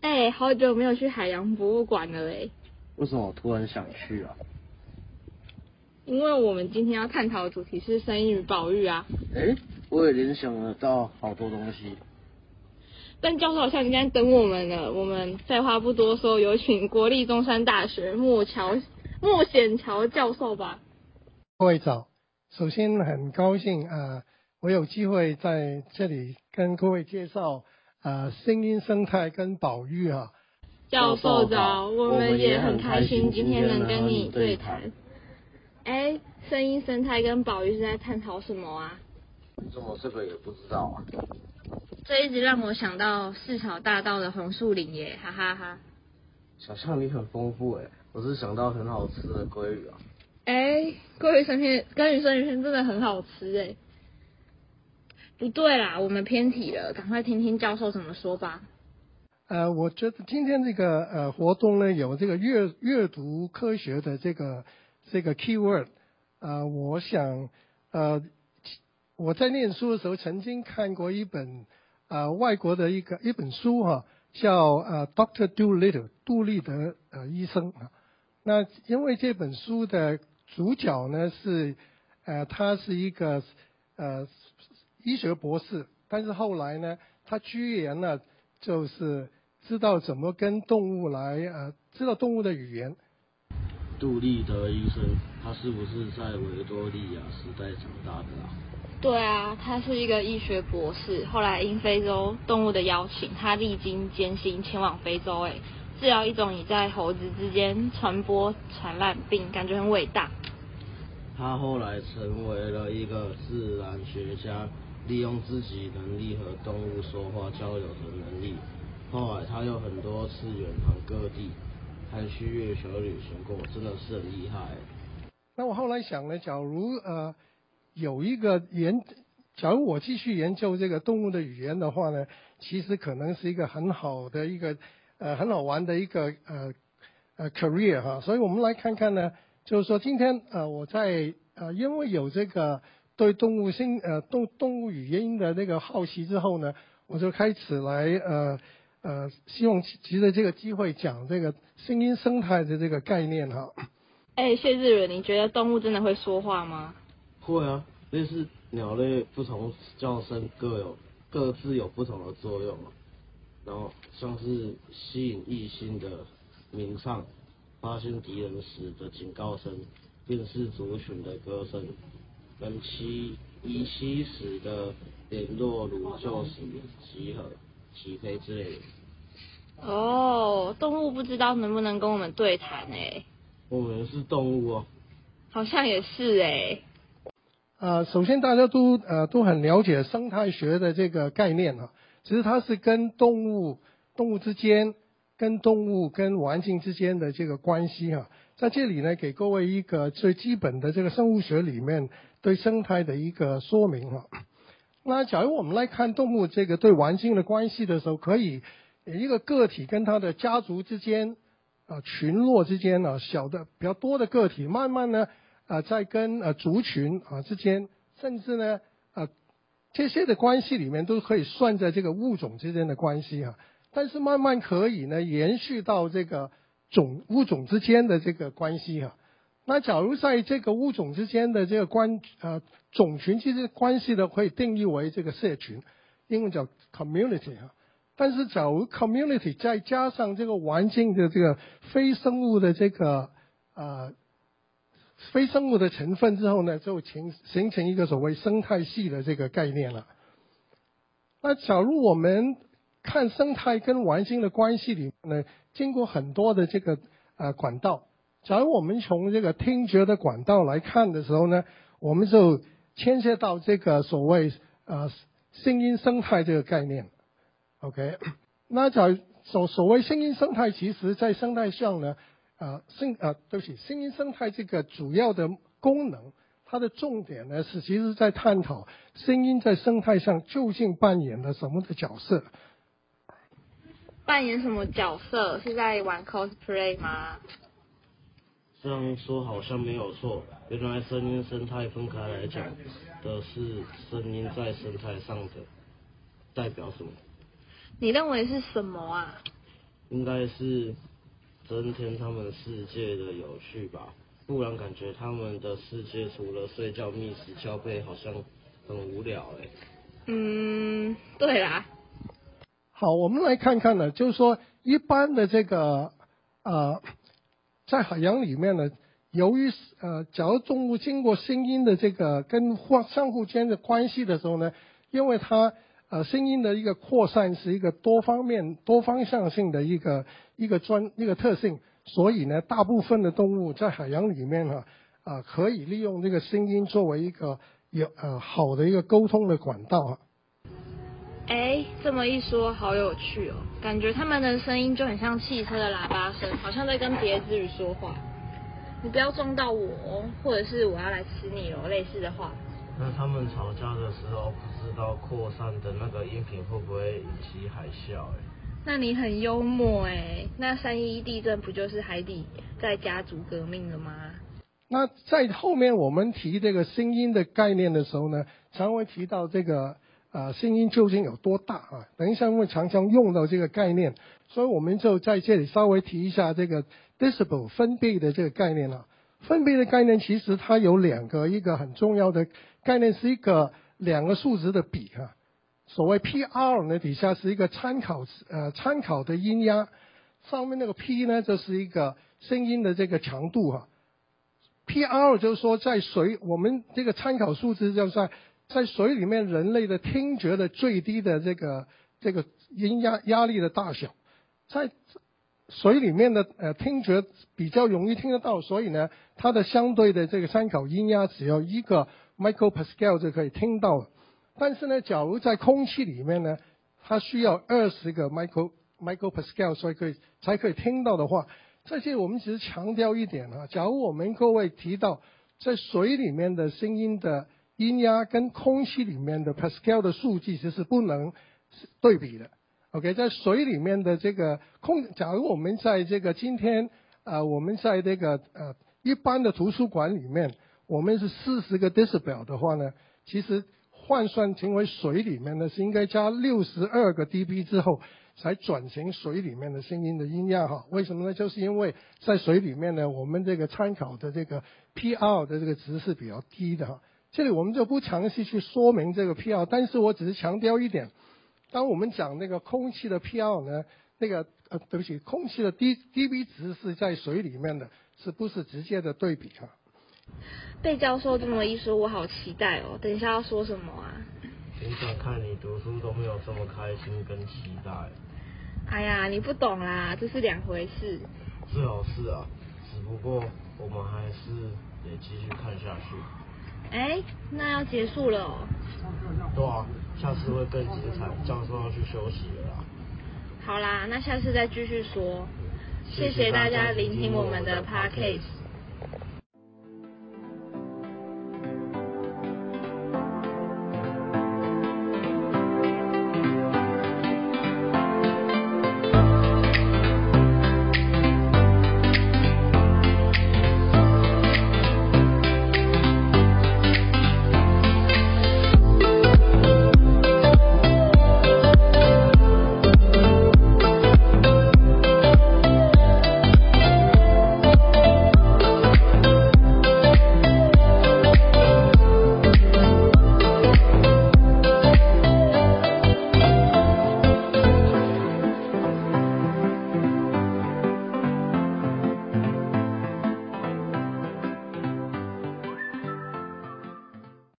哎、好久没有去海洋博物馆了嘞，为什么我突然想去啊？因为我们今天要探讨的主题是生育与保育啊。哎、我也联想得到好多东西。但教授好像已经在等我们了，我们废话不多说，有请国立中山大学莫乔莫显乔教授吧。各位早，首先很高兴啊、呃我有机会在这里跟各位介绍啊、呃声音生态跟保育啊。教授早，我们也很开心心今天能跟你对谈。哎，声音生态跟保育是在探讨什么啊？你怎么这个也不知道啊？这一直让我想到四草大道的红树林耶，哈哈哈想象力很丰富哎，我是想到很好吃的鲑鱼啊。哎，鲑鱼生片鲑鱼生鱼片真的很好吃哎。不对啦，我们偏题了，赶快听听教授怎么说吧。呃，我觉得今天这个呃活动呢，有这个阅阅读科学的这个这个 keyword，呃，我想呃我在念书的时候曾经看过一本呃外国的一个一本书哈、叫呃 Doctor Dolittle 杜立德呃医生啊。那因为这本书的主角呢是呃他是一个呃医学博士，但是后来呢，他居然呢就是知道怎么跟动物来呃知道动物的语言。杜立德医生，他是不是在维多利亚时代长大的啊？对啊，他是一个医学博士，后来因非洲动物的邀请，他历经艰辛前往非洲，哎，治疗一种已在猴子之间传播传染病，感觉很伟大。他后来成为了一个自然学家，利用自己能力和动物说话交流的能力。后来他有很多次远航各地，还去月球旅行过，真的是很厉害。那我后来想呢，假如呃有一个研，假如我继续研究这个动物的语言的话呢，其实可能是一个很好的一个呃很好玩的一个呃呃 career 哈。所以我们来看看呢，就是说今天呃我在呃因为有这个对动物性呃动动物语言的那个好奇之后呢，我就开始来呃呃希望藉着这个机会讲这个声音生态的这个概念哈。哎，谢志远，你觉得动物真的会说话吗？会啊，类似鸟类不同叫声各有各自有不同的作用啊。然后像是吸引异性的鸣唱，发现敌人时的警告声，辨识族群的歌声，跟栖遗栖时的联络如救时、集合、起飞之类的。哦，动物不知道能不能跟我们对谈哎，我们是动物哦，好像也是哎。呃，首先大家都呃都很了解生态学的这个概念啊，其实它是跟动物动物之间、跟动物跟环境之间的这个关系哈、在这里呢，给各位一个最基本的这个生物学里面对生态的一个说明哈、那假如我们来看动物这个对环境的关系的时候，可以一个个体跟它的家族之间啊、群落之间呢、小的比较多的个体，慢慢呢。啊，在跟呃族群啊之间，甚至呢呃这些的关系里面都可以算在这个物种之间的关系啊。但是慢慢可以呢延续到这个种物种之间的这个关系哈、那假如在这个物种之间的这个关呃种群之间关系呢，可以定义为这个社群，英文叫 community 啊。但是假如 community 再加上这个环境的这个非生物的这个呃非生物的成分之后呢，就形形成一个所谓生态系的这个概念了。那假如我们看生态跟环境的关系里呢，经过很多的这个呃管道，假如我们从这个听觉的管道来看的时候呢，我们就牵涉到这个所谓呃声音生态这个概念。OK，那假如所所谓声音生态，其实在生态上呢。呃，声呃，对不起，声音生态这个主要的功能，它它的重点呢是其实在探讨声音在生态上究竟扮演了什么的角色。扮演什么角色？是在玩 cosplay 吗？这样说好像没有错。原来声音生态分开来讲的是声音在生态上的代表什么？你认为是什么啊？应该是增添他们世界的有趣吧。不然感觉他们的世界除了睡觉、觅食、交配，好像很无聊哎。嗯，对啦。好，我们来看看呢，就是说一般的这个呃，在海洋里面呢，由于呃，假如动物经过声音的这个跟互相互间的关系的时候呢，因为它呃声音的一个扩散是一个多方面、多方向性的一个一个专一个特性。所以呢，大部分的动物在海洋里面哈，啊，可以利用这个声音作为一个有呃好的一个沟通的管道啊。哎，这么一说，好有趣哦，感觉他们的声音就很像汽车的喇叭声，好像在跟别子语说话。你不要撞到我，或者是我要来吃你哦，类似的话。那他们吵架的时候，不知道扩散的那个音频会不会引起海啸？哎。那你很幽默哎，那三一地震不就是海底在家族革命了吗？那在后面我们提这个声音的概念的时候呢，常会提到这个啊声音究竟有多大啊？等一下会常常用到这个概念，所以我们就在这里稍微提一下这个 decibel 分贝的这个概念啊。分贝的概念其实它有两个，一个很重要的概念是一个两个数值的比啊。所谓 P-R 呢，底下是一个参考呃参考的音压，上面那个 P 呢，就是一个声音的这个强度哈。P-R 就是说在水，我们这个参考数字就是在在水里面人类的听觉的最低的这个这个音压压力的大小，在水里面的呃听觉比较容易听得到，所以呢，它的相对的这个参考音压只要一个 micropascal 就可以听到了。但是呢，假如在空气里面呢，它需要二十个 micro micropascal 所以可以才可以听到的话，这些我们只是强调一点啊。假如我们各位提到在水里面的声音的音压跟空气里面的 pascal 的数据，其实不能对比的。OK，在水里面的这个空，假如我们在这个今天啊，我们在这个呃一般的图书馆里面，我们是四十个 decibel 的话呢，其实。换算成为水里面呢是应该加六十二个 dB 之后，才转成水里面的声音的音量哈。为什么呢？就是因为在水里面呢，我们这个参考的这个 PR 的这个值是比较低的哈。这里我们就不详细去说明这个 PR，但是我只是强调一点，当我们讲那个空气的 PR 呢，那个呃对不起，空气的 D dB 值是在水里面的，是不是直接的对比啊？被教授这么一说，我好期待哦！等一下要说什么啊？平常看你读书都没有这么开心跟期待。哎呀，你不懂啦，这是两回事。最好是啊，只不过我们还是得继续看下去。哎，那要结束了哦。对啊，下次会更精彩。教授要去休息了啦。好啦，那下次再继续说。谢谢大家聆听我们的 podcast。